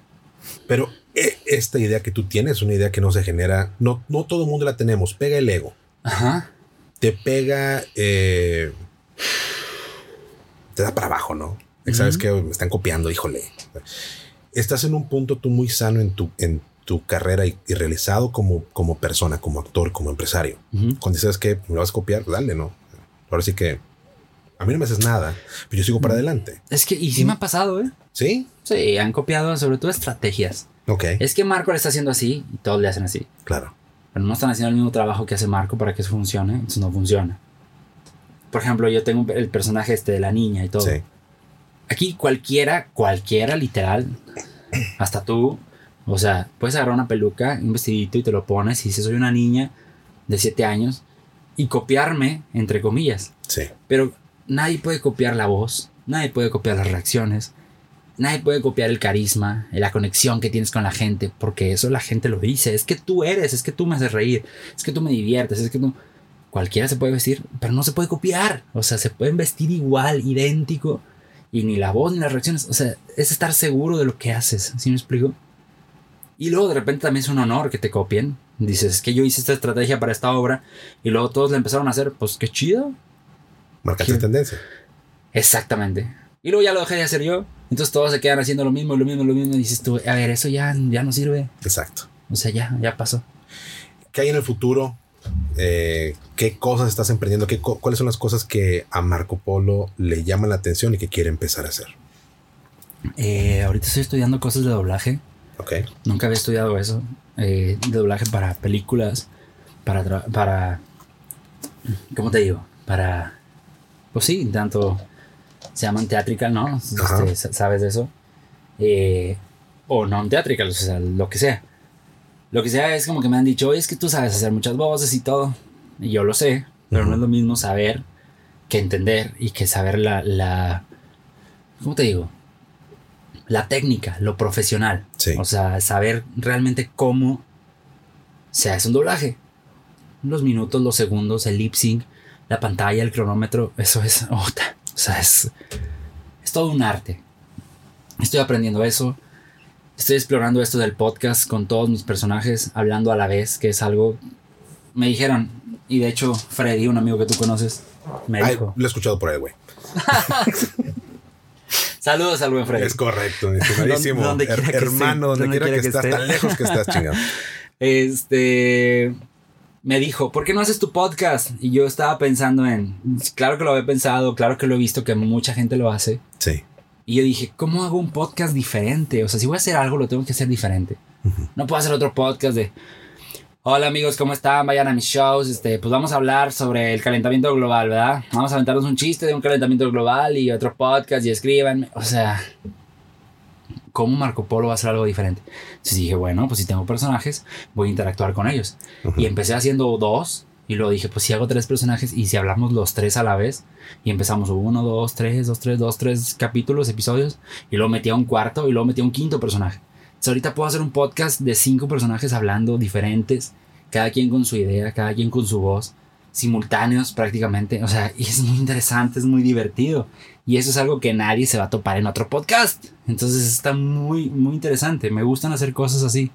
S2: Pero eh, esta idea que tú tienes es una idea que no se genera. No, no todo el mundo la tenemos. Pega el ego.
S1: Ajá.
S2: Te pega. Eh, te da para abajo, ¿no? Sabes que me están copiando, híjole. Estás en un punto tú muy sano en tu, en tu carrera y, realizado como, como persona, como actor, como empresario. Cuando dices que me lo vas a copiar, dale, ¿no? Ahora sí que a mí no me haces nada, pero yo sigo para adelante.
S1: Es que, y sí me ha pasado, ¿eh?
S2: Sí.
S1: Sí, han copiado sobre todo estrategias.
S2: Ok.
S1: Es que Marco le está haciendo así y todos le hacen así.
S2: Claro.
S1: Pero no están haciendo el mismo trabajo que hace Marco para que eso funcione, entonces no funciona por ejemplo, yo tengo el personaje este de la niña y todo. Sí. Aquí cualquiera, cualquiera literal, hasta tú, o sea, puedes agarrar una peluca, un vestidito y te lo pones y dices, soy una niña de 7 años y copiarme, entre comillas.
S2: Sí.
S1: Pero nadie puede copiar la voz, nadie puede copiar las reacciones, nadie puede copiar el carisma, la conexión que tienes con la gente, porque eso la gente lo dice, es que tú eres, es que tú me haces reír, es que tú me diviertes, es que tú cualquiera se puede vestir, pero no se puede copiar. O sea, se pueden vestir igual, idéntico. Y ni la voz ni las reacciones. O sea, es estar seguro de lo que haces. ¿Sí me explico? Y luego de repente también es un honor que te copien. Dices, es que yo hice esta estrategia para esta obra. Y luego todos la empezaron a hacer. Pues qué chido.
S2: Marcaste tendencia.
S1: Exactamente. Y luego ya lo dejé de hacer yo. Entonces todos se quedan haciendo lo mismo, lo mismo, lo mismo. Y dices tú, a ver, eso ya, ya no sirve.
S2: Exacto.
S1: O sea, ya, ya pasó.
S2: ¿Qué hay en el futuro? Eh, qué cosas estás emprendiendo, ¿Qué, cuáles son las cosas que a Marco Polo le llaman la atención y que quiere empezar a hacer.
S1: Eh, ahorita estoy estudiando cosas de doblaje.
S2: Ok.
S1: Nunca había estudiado eso. Eh, de doblaje para películas, para, para, ¿cómo te digo? Para pues sí, tanto se llaman theatrical, ¿no? Este, sa- ¿Sabes de eso? Eh, o non-theatrical, o sea, lo que sea. Lo que sea es como que me han dicho, oye, es que tú sabes hacer muchas voces y todo. Y yo lo sé, pero no es lo mismo saber que entender y que saber la, la ¿cómo te digo? La técnica, lo profesional.
S2: Sí.
S1: O sea, saber realmente cómo se hace un doblaje. Los minutos, los segundos, el lip sync, la pantalla, el cronómetro, eso es. O sea, es, es todo un arte. Estoy aprendiendo eso. Estoy explorando esto del podcast con todos mis personajes, hablando a la vez, que es algo. Me dijeron, y de hecho, Freddy, un amigo que tú conoces, me
S2: Ay,
S1: dijo:
S2: lo he escuchado por ahí, güey.
S1: Saludos al buen Freddy.
S2: Es correcto, estimadísimo.
S1: Donde
S2: Her- hermano,
S1: esté,
S2: donde quiera que,
S1: que
S2: estás,
S1: esté.
S2: tan lejos que estás, chingado.
S1: Este me dijo, ¿por qué no haces tu podcast? Y yo estaba pensando en, claro que lo había pensado, claro que lo he visto que mucha gente lo hace.
S2: Sí.
S1: Y yo dije, ¿cómo hago un podcast diferente? O sea, si voy a hacer algo, lo tengo que hacer diferente. No puedo hacer otro podcast de, hola amigos, ¿cómo están? Vayan a mis shows. Este, pues vamos a hablar sobre el calentamiento global, ¿verdad? Vamos a aventarnos un chiste de un calentamiento global y otro podcast y escriban. O sea, ¿cómo Marco Polo va a hacer algo diferente? Entonces dije, bueno, pues si tengo personajes, voy a interactuar con ellos.
S2: Ujú.
S1: Y empecé haciendo dos. Y luego dije, pues si hago tres personajes y si hablamos los tres a la vez. Y empezamos uno, dos, tres, dos, tres, dos, tres capítulos, episodios. Y luego metía un cuarto y luego metía un quinto personaje. Entonces ahorita puedo hacer un podcast de cinco personajes hablando diferentes. Cada quien con su idea, cada quien con su voz. Simultáneos prácticamente. O sea, es muy interesante, es muy divertido. Y eso es algo que nadie se va a topar en otro podcast. Entonces está muy, muy interesante. Me gustan hacer cosas así.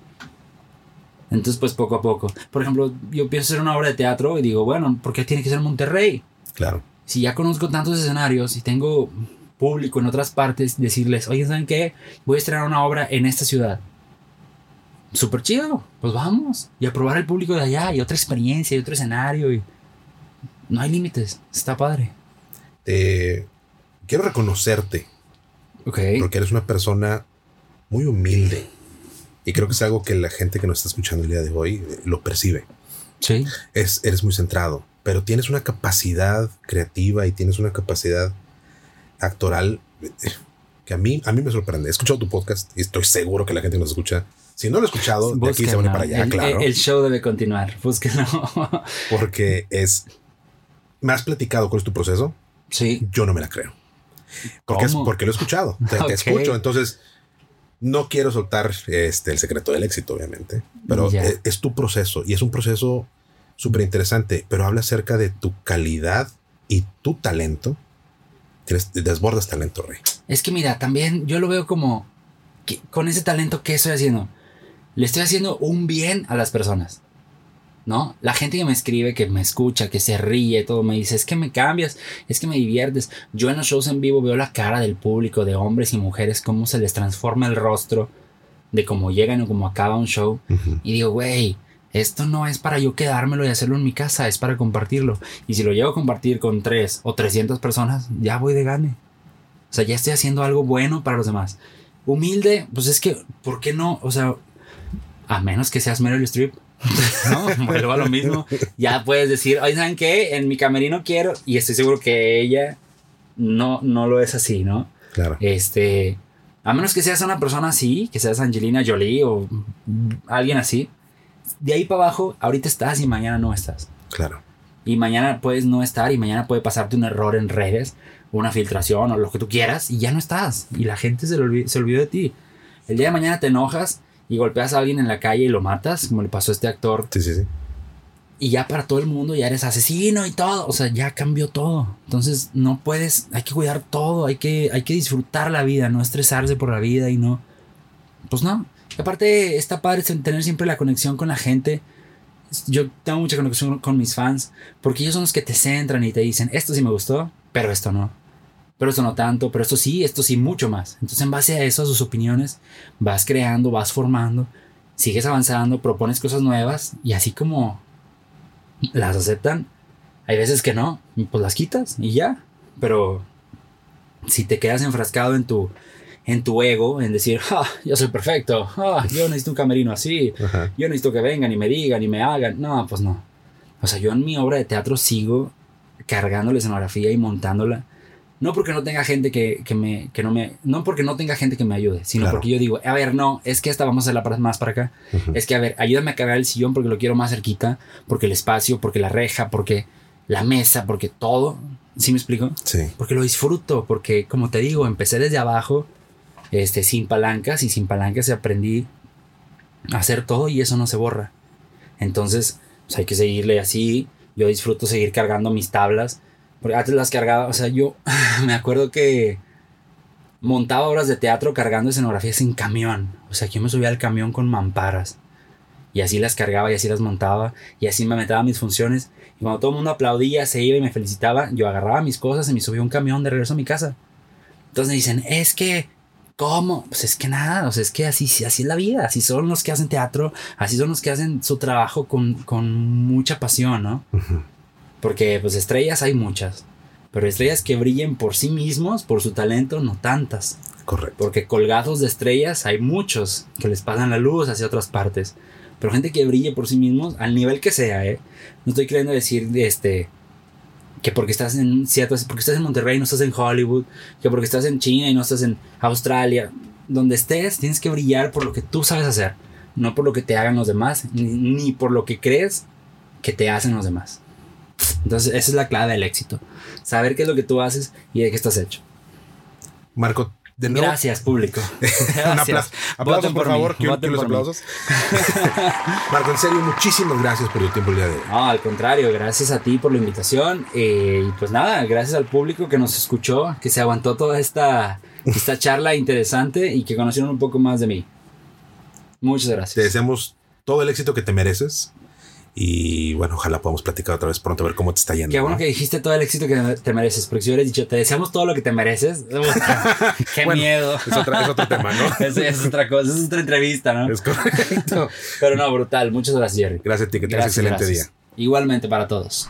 S1: Entonces, pues poco a poco. Por ejemplo, yo pienso hacer una obra de teatro y digo, bueno, ¿por qué tiene que ser Monterrey?
S2: Claro.
S1: Si ya conozco tantos escenarios y tengo público en otras partes, decirles, oye, ¿saben qué? Voy a estrenar una obra en esta ciudad. Súper chido, pues vamos. Y a probar el público de allá y otra experiencia y otro escenario. Y no hay límites, está padre.
S2: Eh, quiero reconocerte
S1: Ok.
S2: porque eres una persona muy humilde. Y creo que es algo que la gente que nos está escuchando el día de hoy eh, lo percibe.
S1: Sí.
S2: Es, eres muy centrado, pero tienes una capacidad creativa y tienes una capacidad actoral eh, que a mí, a mí me sorprende. He escuchado tu podcast y estoy seguro que la gente nos escucha, si no lo he escuchado, de aquí se van
S1: Búsquenlo.
S2: para allá,
S1: el,
S2: claro.
S1: el show debe continuar. Búsquenlo.
S2: porque es. Me has platicado cuál es tu proceso.
S1: sí.
S2: Yo no me la creo. Porque, es, porque lo he escuchado. Te, te
S1: Ok.
S2: escucho. Entonces, no quiero soltar este, el secreto del éxito, obviamente. Pero
S1: Ya.
S2: es, es tu proceso y es un proceso súper interesante. Pero habla acerca de tu calidad y tu talento. Tienes, desbordas talento, Rey.
S1: Es que mira, también yo lo veo como que con ese talento que estoy haciendo, le estoy haciendo un bien a las personas. ¿No? La gente que me escribe, que me escucha, que se ríe, todo me dice, es que me cambias, es que me diviertes. Yo en los shows en vivo veo la cara del público, de hombres y mujeres, cómo se les transforma el rostro, de cómo llegan o cómo acaba un show. Y digo, güey, esto no es para yo quedármelo y hacerlo en mi casa, es para compartirlo. Y si lo llego a compartir con 3 o 300 personas, ya voy de gane. O sea, ya estoy haciendo algo bueno para los demás. Humilde, pues es que, ¿por qué no? O sea, a menos que seas Meryl Streep. no, vuelvo a lo mismo. Ya puedes decir, oye, ¿saben qué? En mi camerino quiero, y estoy seguro que ella no, no lo es así, ¿no?
S2: Claro.
S1: Este, a menos que seas una persona así, que seas Angelina Jolie o alguien así, de ahí para abajo, ahorita estás y mañana no estás.
S2: Claro.
S1: Y mañana puedes no estar y mañana puede pasarte un error en redes, una filtración o lo que tú quieras y ya no estás. Y la gente se, le olvi- se olvidó de ti. El día de mañana te enojas y golpeas a alguien en la calle y lo matas, como le pasó a este actor.
S2: Sí, sí, sí.
S1: Y ya para todo el mundo ya eres asesino y todo. O sea, ya cambió todo. Entonces no puedes, hay que cuidar todo, hay que, hay que disfrutar la vida, no estresarse por la vida y no. Pues no. Y aparte está padre tener siempre la conexión con la gente. Yo tengo mucha conexión con mis fans porque ellos son los que te centran y te dicen, esto sí me gustó, pero esto no. Pero esto no tanto, pero esto sí, esto sí mucho más. Entonces en base a eso, a sus opiniones, vas creando, vas formando, sigues avanzando, propones cosas nuevas y así como las aceptan. Hay veces que no, pues las quitas y ya. Pero si te quedas enfrascado en tu, en tu ego, en decir, ah, yo soy perfecto, ah, yo necesito un camerino así,
S2: Ajá.
S1: yo necesito que vengan y me digan y me hagan. No, pues no. O sea, yo en mi obra de teatro sigo cargando la escenografía y montándola. No porque no tenga gente que, que me, que no me, no porque no tenga gente que me ayude, sino
S2: Claro.
S1: porque yo digo, a ver, no, es que esta vamos a hacerla más para acá. Es que, a ver, ayúdame a cargar el sillón porque lo quiero más cerquita, porque el espacio, porque la reja, porque la mesa, porque todo. ¿Sí me explico?
S2: Sí.
S1: Porque lo disfruto, porque como te digo, empecé desde abajo, este, sin palancas y sin palancas aprendí a hacer todo y eso no se borra. Entonces, pues hay que seguirle así. Yo disfruto seguir cargando mis tablas. Porque antes las cargaba, o sea, yo me acuerdo que montaba obras de teatro cargando escenografías en camión. O sea, yo me subía al camión con mamparas. Y así las cargaba y así las montaba. Y así me metaba mis funciones. Y cuando todo el mundo aplaudía, se iba y me felicitaba, yo agarraba mis cosas y me subía un camión de regreso a mi casa. Entonces me dicen, es que, ¿cómo? Pues es que nada, o sea, es que así, así es la vida. Así son los que hacen teatro, así son los que hacen su trabajo con, con mucha pasión, ¿no? Porque pues estrellas hay muchas. Pero estrellas que brillen por sí mismos, por su talento, no tantas.
S2: Correcto.
S1: Porque colgados de estrellas hay muchos que les pasan la luz hacia otras partes. Pero gente que brille por sí mismos, al nivel que sea, ¿eh? No estoy queriendo decir este, que porque estás en Seattle, porque estás en Monterrey no estás en Hollywood, que porque estás en China y no estás en Australia. Donde estés, tienes que brillar por lo que tú sabes hacer, no por lo que te hagan los demás, ni, ni por lo que crees que te hacen los demás. Entonces, esa es la clave del éxito. Saber qué es lo que tú haces y de qué estás hecho.
S2: Marco, de nuevo.
S1: Gracias, público.
S2: Un aplauso.
S1: Gracias.
S2: Aplausos, por,
S1: por mí,
S2: favor. Quiero, los aplausos. Marco, en serio, muchísimas gracias por el tiempo el día de hoy.
S1: No, al contrario, gracias a ti por la invitación. eh, y pues nada, gracias al público que nos escuchó, que se aguantó toda esta, esta charla interesante y que conocieron un poco más de mí. Muchas
S2: Te
S1: gracias.
S2: deseamos todo el éxito que te mereces. Y bueno, ojalá podamos platicar otra vez pronto a ver cómo te está yendo.
S1: Qué bueno
S2: ¿no?
S1: que dijiste todo el éxito que te mereces, porque si hubieras dicho, te deseamos todo lo que te mereces, qué
S2: Bueno,
S1: miedo.
S2: Es, otra- es otro tema, ¿no?
S1: Ya es otra cosa, es otra entrevista, ¿no?
S2: Es correcto.
S1: Pero no, brutal. Muchas gracias, Jerry.
S2: Gracias a ti, que tengas excelente
S1: gracias.
S2: día.
S1: Igualmente para todos.